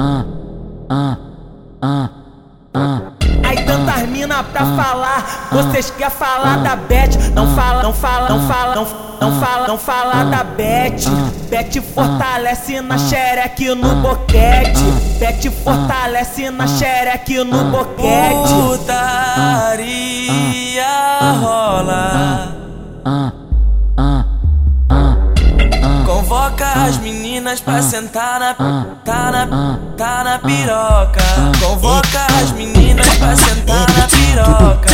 ah, ah, ah, ah. Aí tantas mina pra falar, vocês quer falar da Beth? Não fala, não fala, não fala, não, não fala, não fala da Beth. Beth fortalece na xereque no boquete. Beth fortalece na xereque no boquete. Putaria rola. Convoca as meninas pra sentar na, tá na, tá na piroca. Convoca as meninas pra sentar na piroca.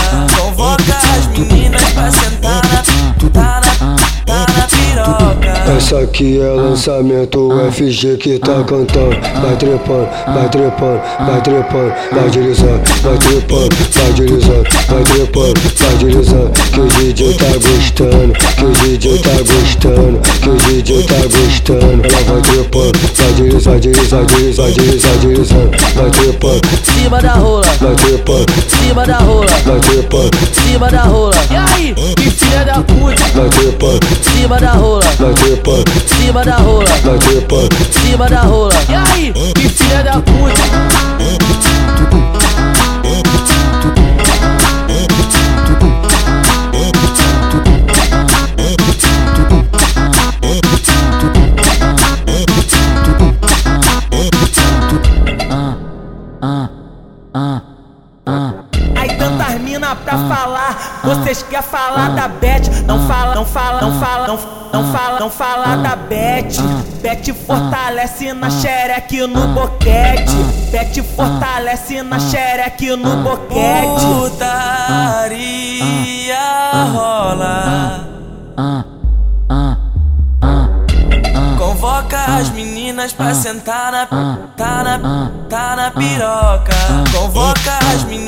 Essa aqui é lançamento FG que tá cantando. Vai trepando, vai trepando, vai trepando Vai deslizando, vai trepando, vai deslizando Vai trepando, vai deslizando Que o DJ tá gostando Que o DJ tá gostando Que o DJ tá gostando. Ela vai trepando, vai deslizando, deslizando, deslizando, deslizando, deslizando Vai trepando, cima da rola, vai trepando, cima da rola, vai trepando, cima da rola. E aí, que filha da puta, vai cima da rola, vai cima da rola, vai cima da rola. E aí, que filha da puta. Aí tantas mina pra falar, vocês quer falar da Beth? Não fala, não fala, não fala, não, não fala, não fala da Beth. Beth fortalece na xereque no boquete. Beth fortalece na xereque no boquete. Putaria rola. ah, ah, ah, Convoca as meninas pra sentar na, tá na, tá na piroca. Convoca as meninas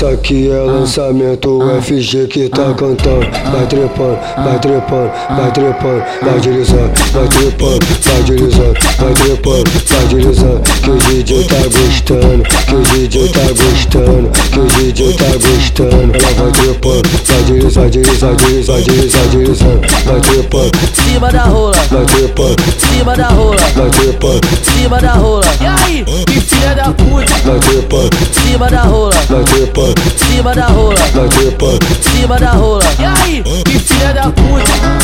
Essa aqui é lançamento FG que tá cantando. Vai trepando, vai trepando, vai trepando Vai deslizando, vai trepando, vai deslizando Vai trepando, vai deslizando Que o DJ tá gostando Que o DJ tá gostando Que o DJ tá gostando. Ela vai trepando, vai deslizando, deslizando, deslizando, deslizando, deslizando Vai trepando, Cima da rola, vai trepando, cima da rola, vai trepando, cima da rola. E aí, que filha da puta, vai trepando, cima da rola, vai trepando, cima da rola, vai trepando cima da rola. E aí, que filha da puta.